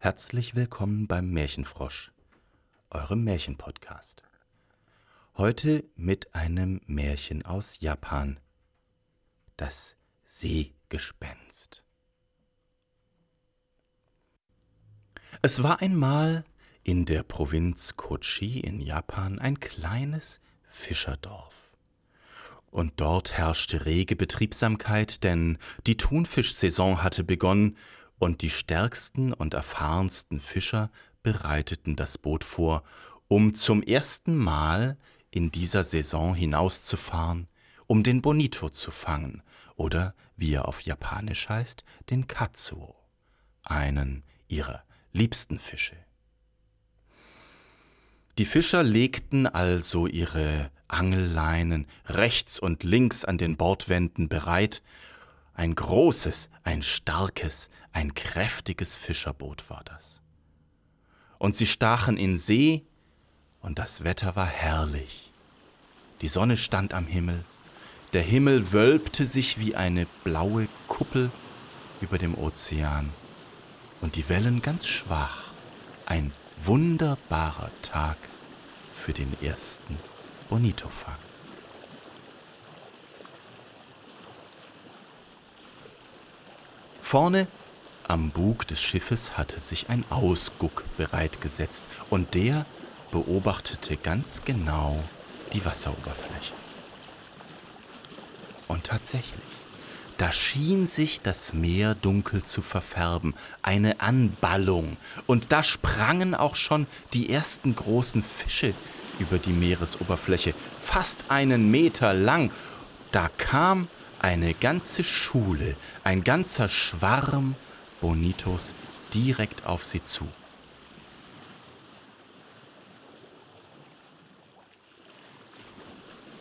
Herzlich willkommen beim Märchenfrosch, eurem Märchenpodcast. Heute mit einem Märchen aus Japan. Das Seegespenst. Es war einmal in der Provinz Kochi in Japan ein kleines Fischerdorf. Und dort herrschte rege Betriebsamkeit, denn die Thunfischsaison hatte begonnen und die stärksten und erfahrensten Fischer bereiteten das Boot vor, um zum ersten Mal in dieser Saison hinauszufahren, um den Bonito zu fangen oder, wie er auf Japanisch heißt, den Katsuo, einen ihrer liebsten Fische. Die Fischer legten also ihre Angelleinen rechts und links an den Bordwänden bereit. Ein großes, ein starkes, ein kräftiges Fischerboot war das. Und sie stachen in See, und das Wetter war herrlich. Die Sonne stand am Himmel, der Himmel wölbte sich wie eine blaue Kuppel über dem Ozean, und die Wellen ganz schwach, ein wunderbarer Tag für den ersten Bonito-Fang. Vorne am Bug des Schiffes hatte sich ein Ausguck bereitgesetzt und der beobachtete ganz genau die Wasseroberfläche. Und tatsächlich, da schien sich das Meer dunkel zu verfärben, eine Anballung, und da sprangen auch schon die ersten großen Fische über die Meeresoberfläche, fast einen Meter lang. Da kam eine ganze Schule, ein ganzer Schwarm Bonitos direkt auf sie zu.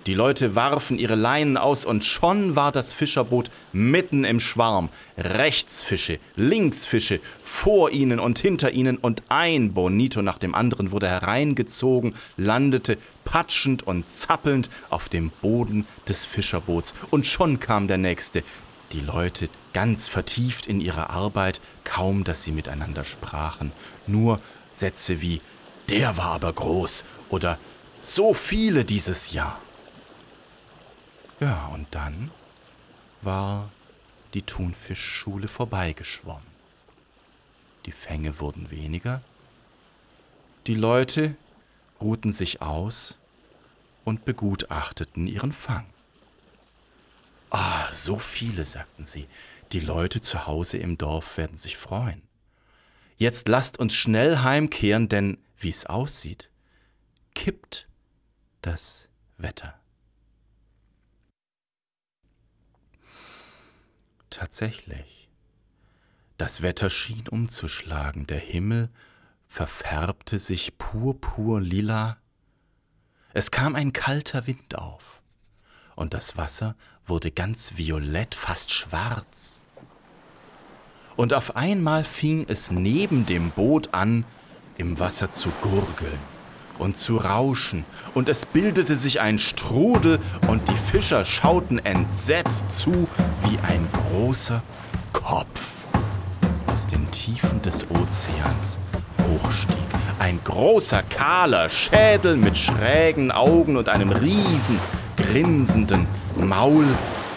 Die Leute warfen ihre Leinen aus und schon war das Fischerboot mitten im Schwarm. Rechts Fische, links Fische, vor ihnen und hinter ihnen und ein Bonito nach dem anderen wurde hereingezogen, landete patschend und zappelnd auf dem Boden des Fischerboots. Und schon kam der nächste. Die Leute ganz vertieft in ihre Arbeit, kaum dass sie miteinander sprachen. Nur Sätze wie Der war aber groß oder So viele dieses Jahr. Ja, und dann war die Thunfischschule vorbeigeschwommen. Die Fänge wurden weniger, die Leute ruhten sich aus und begutachteten ihren Fang. Ah, so viele, sagten sie, die Leute zu Hause im Dorf werden sich freuen. Jetzt lasst uns schnell heimkehren, denn wie es aussieht, kippt das Wetter. Tatsächlich. Das Wetter schien umzuschlagen, der Himmel verfärbte sich purpur-lila. Es kam ein kalter Wind auf, und das Wasser wurde ganz violett, fast schwarz. Und auf einmal fing es neben dem Boot an, im Wasser zu gurgeln und zu rauschen, und es bildete sich ein Strudel, und die Fischer schauten entsetzt zu, wie ein großer Kopf aus den Tiefen des Ozeans hochstieg. Ein großer, kahler Schädel mit schrägen Augen und einem riesen, grinsenden Maul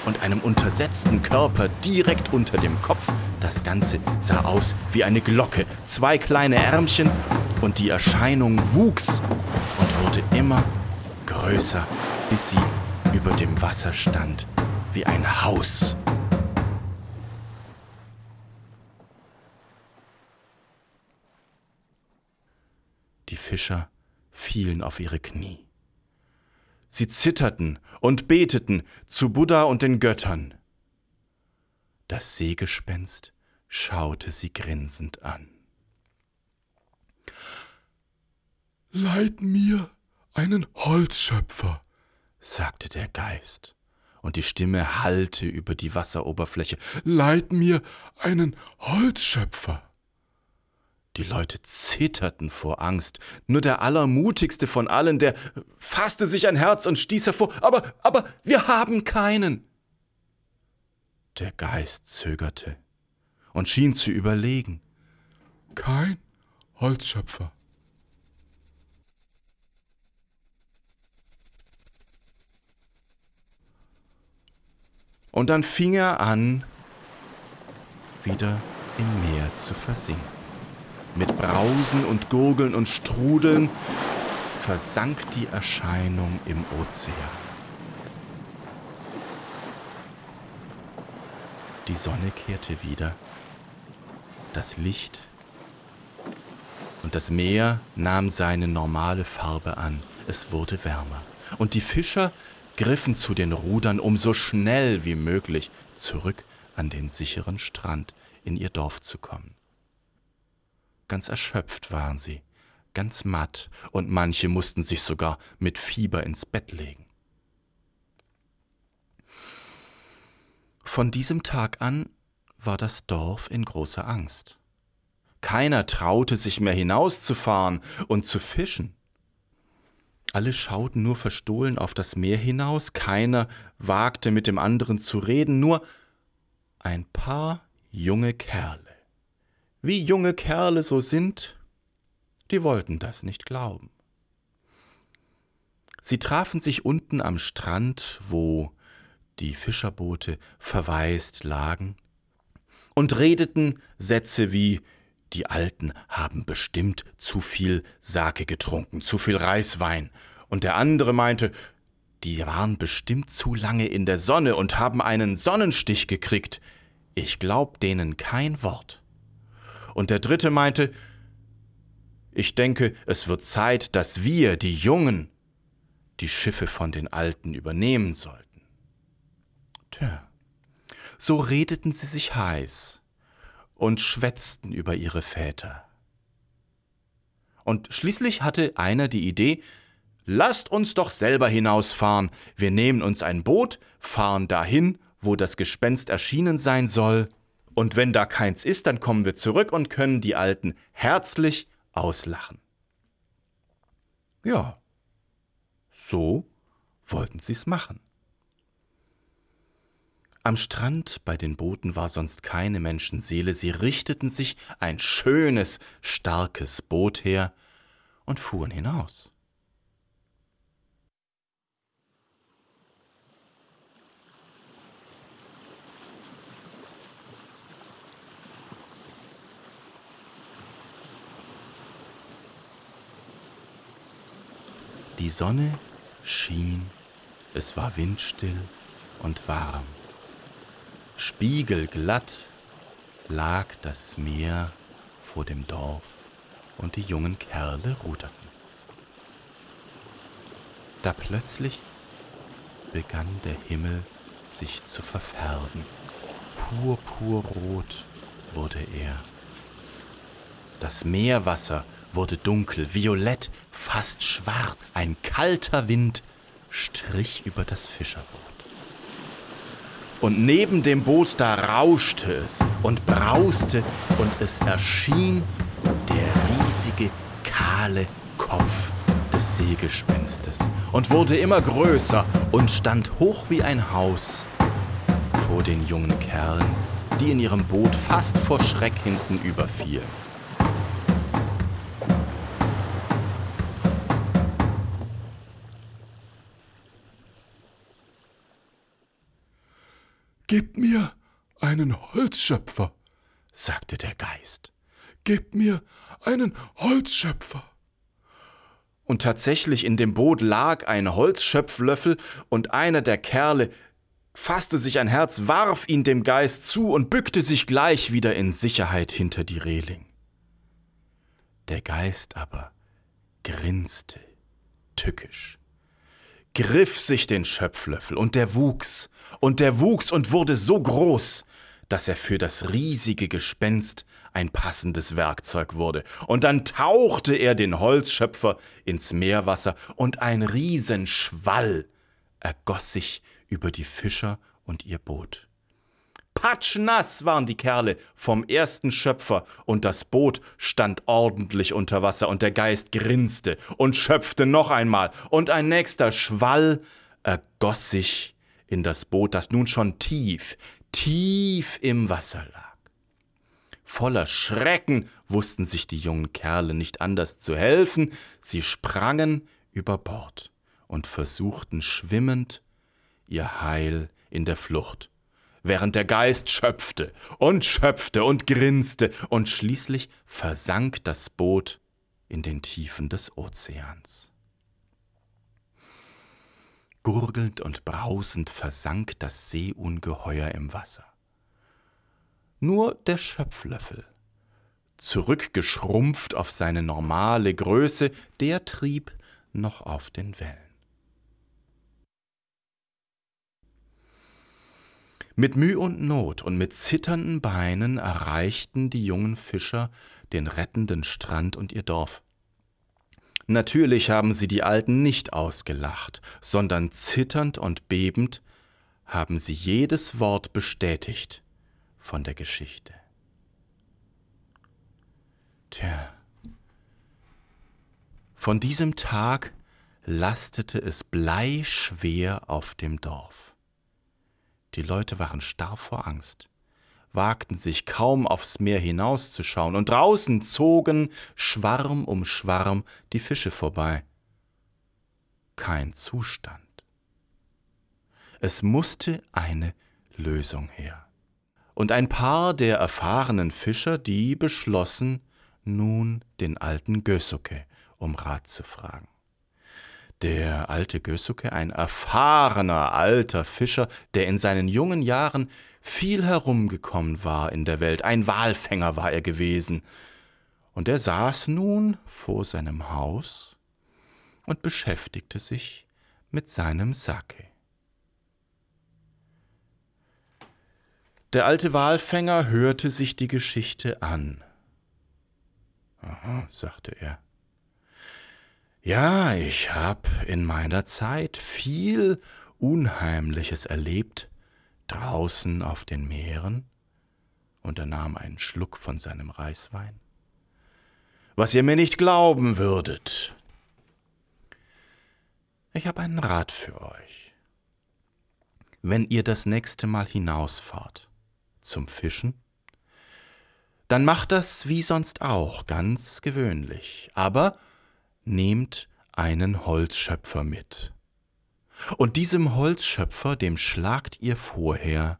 und einem untersetzten Körper direkt unter dem Kopf. Das Ganze sah aus wie eine Glocke, zwei kleine Ärmchen und die Erscheinung wuchs und wurde immer größer, bis sie über dem Wasser stand, wie ein Haus. Die Fischer fielen auf ihre Knie. Sie zitterten und beteten zu Buddha und den Göttern. Das Seegespenst schaute sie grinsend an. Leid mir einen Holzschöpfer, sagte der Geist, und die Stimme hallte über die Wasseroberfläche. Leid mir einen Holzschöpfer. Die Leute zitterten vor Angst. Nur der Allermutigste von allen, der fasste sich ein Herz und stieß hervor. Aber, aber, wir haben keinen. Der Geist zögerte und schien zu überlegen. kein Holzschöpfer. Und dann fing er an, wieder im Meer zu versinken. Mit Brausen und Gurgeln und Strudeln versank die Erscheinung im Ozean. Die Sonne kehrte wieder, das Licht und das Meer nahm seine normale Farbe an. Es wurde wärmer. Und die Fischer griffen zu den Rudern, um so schnell wie möglich zurück an den sicheren Strand in ihr Dorf zu kommen. Ganz erschöpft waren sie, ganz matt, und manche mussten sich sogar mit Fieber ins Bett legen. Von diesem Tag an war das Dorf in großer Angst. Keiner traute sich mehr hinauszufahren und zu fischen. Alle schauten nur verstohlen auf das Meer hinaus, keiner wagte mit dem anderen zu reden, nur ein paar junge Kerle. Wie junge Kerle so sind, die wollten das nicht glauben. Sie trafen sich unten am Strand, wo die Fischerboote verwaist lagen, und redeten Sätze wie die Alten haben bestimmt zu viel Sake getrunken, zu viel Reiswein. Und der andere meinte, die waren bestimmt zu lange in der Sonne und haben einen Sonnenstich gekriegt. Ich glaub denen kein Wort. Und der dritte meinte, ich denke, es wird Zeit, dass wir, die Jungen, die Schiffe von den Alten übernehmen sollten. Tja, so redeten sie sich heiß und schwätzten über ihre Väter. Und schließlich hatte einer die Idee, lasst uns doch selber hinausfahren, wir nehmen uns ein Boot, fahren dahin, wo das Gespenst erschienen sein soll, und wenn da keins ist, dann kommen wir zurück und können die Alten herzlich auslachen. Ja, so wollten sie's machen. Am Strand bei den Booten war sonst keine Menschenseele, sie richteten sich ein schönes, starkes Boot her und fuhren hinaus. Die Sonne schien, es war windstill und warm. Spiegelglatt lag das Meer vor dem Dorf und die jungen Kerle ruderten. Da plötzlich begann der Himmel sich zu verfärben. Purpurrot wurde er. Das Meerwasser wurde dunkel, violett, fast schwarz. Ein kalter Wind strich über das Fischerboot. Und neben dem Boot da rauschte es und brauste und es erschien der riesige, kahle Kopf des Seegespenstes und wurde immer größer und stand hoch wie ein Haus vor den jungen Kerlen, die in ihrem Boot fast vor Schreck hinten überfielen. Gib mir einen Holzschöpfer, sagte der Geist. Gib mir einen Holzschöpfer. Und tatsächlich in dem Boot lag ein Holzschöpflöffel, und einer der Kerle fasste sich ein Herz, warf ihn dem Geist zu und bückte sich gleich wieder in Sicherheit hinter die Reling. Der Geist aber grinste tückisch griff sich den Schöpflöffel, und der wuchs, und der wuchs und wurde so groß, dass er für das riesige Gespenst ein passendes Werkzeug wurde. Und dann tauchte er den Holzschöpfer ins Meerwasser, und ein Riesenschwall ergoss sich über die Fischer und ihr Boot. Patschnass waren die Kerle vom ersten Schöpfer, und das Boot stand ordentlich unter Wasser, und der Geist grinste und schöpfte noch einmal, und ein nächster Schwall ergoss sich in das Boot, das nun schon tief, tief im Wasser lag. Voller Schrecken wussten sich die jungen Kerle nicht anders zu helfen, sie sprangen über Bord und versuchten schwimmend ihr Heil in der Flucht, während der Geist schöpfte und schöpfte und grinste, und schließlich versank das Boot in den Tiefen des Ozeans. Gurgelnd und brausend versank das Seeungeheuer im Wasser. Nur der Schöpflöffel, zurückgeschrumpft auf seine normale Größe, der trieb noch auf den Wellen. Mit Mühe und Not und mit zitternden Beinen erreichten die jungen Fischer den rettenden Strand und ihr Dorf. Natürlich haben sie die Alten nicht ausgelacht, sondern zitternd und bebend haben sie jedes Wort bestätigt von der Geschichte. Tja, von diesem Tag lastete es bleischwer auf dem Dorf. Die Leute waren starr vor Angst, wagten sich kaum aufs Meer hinauszuschauen, und draußen zogen Schwarm um Schwarm die Fische vorbei. Kein Zustand. Es musste eine Lösung her und ein paar der erfahrenen Fischer, die beschlossen, nun den alten Gösuke um Rat zu fragen. Der alte Gösuke, ein erfahrener alter Fischer, der in seinen jungen Jahren viel herumgekommen war in der Welt, ein Walfänger war er gewesen, und er saß nun vor seinem Haus und beschäftigte sich mit seinem Sake. Der alte Walfänger hörte sich die Geschichte an. Aha, sagte er. Ja, ich hab in meiner Zeit viel Unheimliches erlebt, draußen auf den Meeren, und er nahm einen Schluck von seinem Reiswein. Was ihr mir nicht glauben würdet. Ich hab einen Rat für euch. Wenn ihr das nächste Mal hinausfahrt, zum Fischen? Dann macht das wie sonst auch, ganz gewöhnlich. Aber nehmt einen Holzschöpfer mit. Und diesem Holzschöpfer, dem schlagt ihr vorher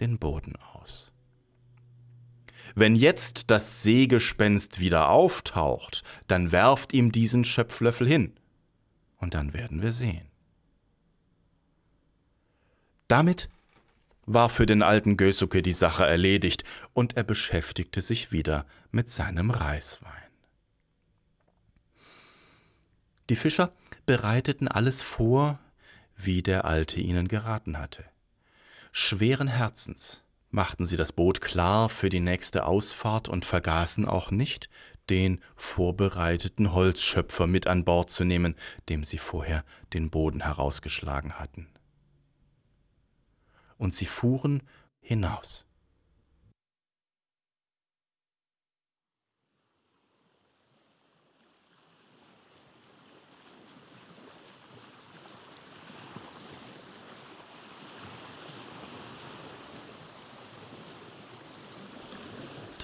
den Boden aus. Wenn jetzt das Seegespenst wieder auftaucht, dann werft ihm diesen Schöpflöffel hin, und dann werden wir sehen. Damit war für den alten Gösuke die Sache erledigt, und er beschäftigte sich wieder mit seinem Reiswein. Die Fischer bereiteten alles vor, wie der Alte ihnen geraten hatte. Schweren Herzens machten sie das Boot klar für die nächste Ausfahrt und vergaßen auch nicht, den vorbereiteten Holzschöpfer mit an Bord zu nehmen, dem sie vorher den Boden herausgeschlagen hatten und sie fuhren hinaus.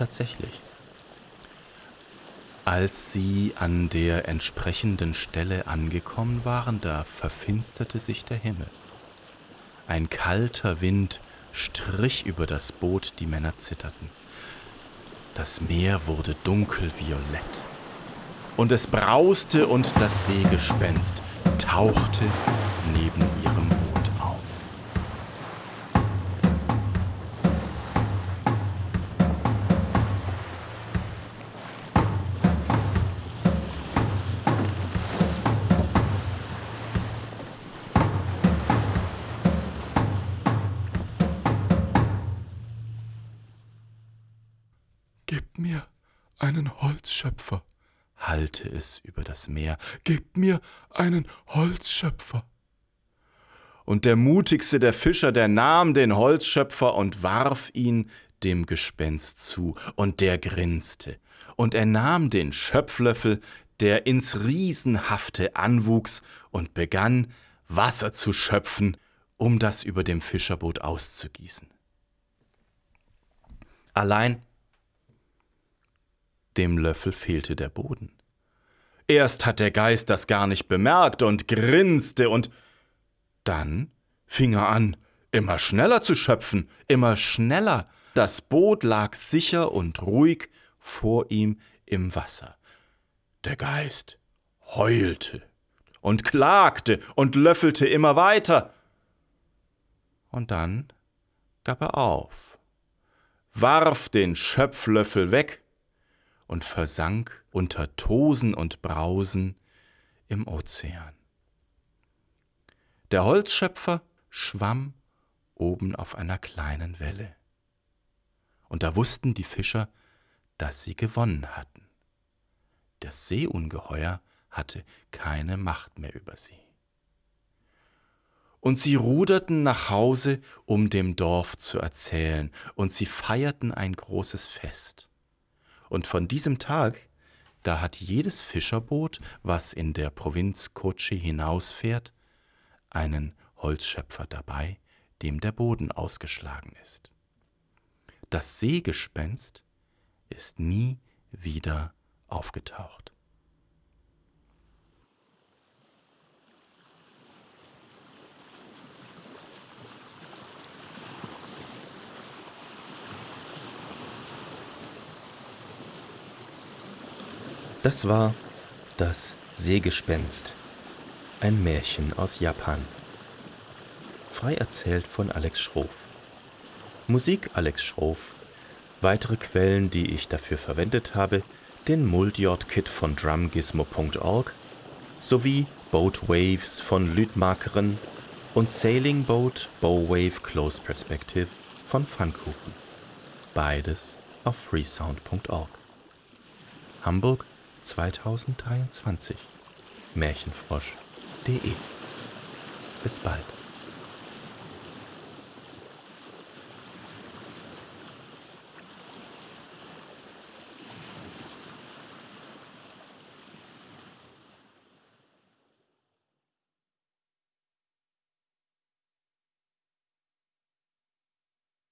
Tatsächlich. Als sie an der entsprechenden Stelle angekommen waren, da verfinsterte sich der Himmel. Ein kalter Wind strich über das Boot, die Männer zitterten. Das Meer wurde dunkelviolett. Und es brauste und das Seegespenst tauchte neben ihrem hallte es über das Meer. Gebt mir einen Holzschöpfer. Und der mutigste der Fischer, der nahm den Holzschöpfer und warf ihn dem Gespenst zu, und der grinste, und er nahm den Schöpflöffel, der ins Riesenhafte anwuchs, und begann, Wasser zu schöpfen, um das über dem Fischerboot auszugießen. Allein Dem Löffel fehlte der Boden. Erst hat der Geist das gar nicht bemerkt und grinste und dann fing er an, immer schneller zu schöpfen, immer schneller. Das Boot lag sicher und ruhig vor ihm im Wasser. Der Geist heulte und klagte und löffelte immer weiter. Und dann gab er auf, warf den Schöpflöffel weg und versank unter Tosen und Brausen im Ozean. Der Holzschöpfer schwamm oben auf einer kleinen Welle. Und da wussten die Fischer, dass sie gewonnen hatten. Das Seeungeheuer hatte keine Macht mehr über sie. Und sie ruderten nach Hause, um dem Dorf zu erzählen, und sie feierten ein großes Fest. Und von diesem Tag, da hat jedes Fischerboot, was in der Provinz Kochi hinausfährt, einen Holzschöpfer dabei, dem der Boden ausgeschlagen ist. Das Seegespenst ist nie wieder aufgetaucht. Das war das Seegespenst, ein Märchen aus Japan. Frei erzählt von Alex Schroff. Musik Alex Schroff. Weitere Quellen, die ich dafür verwendet habe, den Multiod-Kit von drumgizmo.org sowie Boat Waves von Lüdmarkeren und Sailing Boat Bowwave Close Perspective von Pfannkuchen. Beides auf freesound.org. Hamburg 2023. Märchenfrosch.de. Bis bald.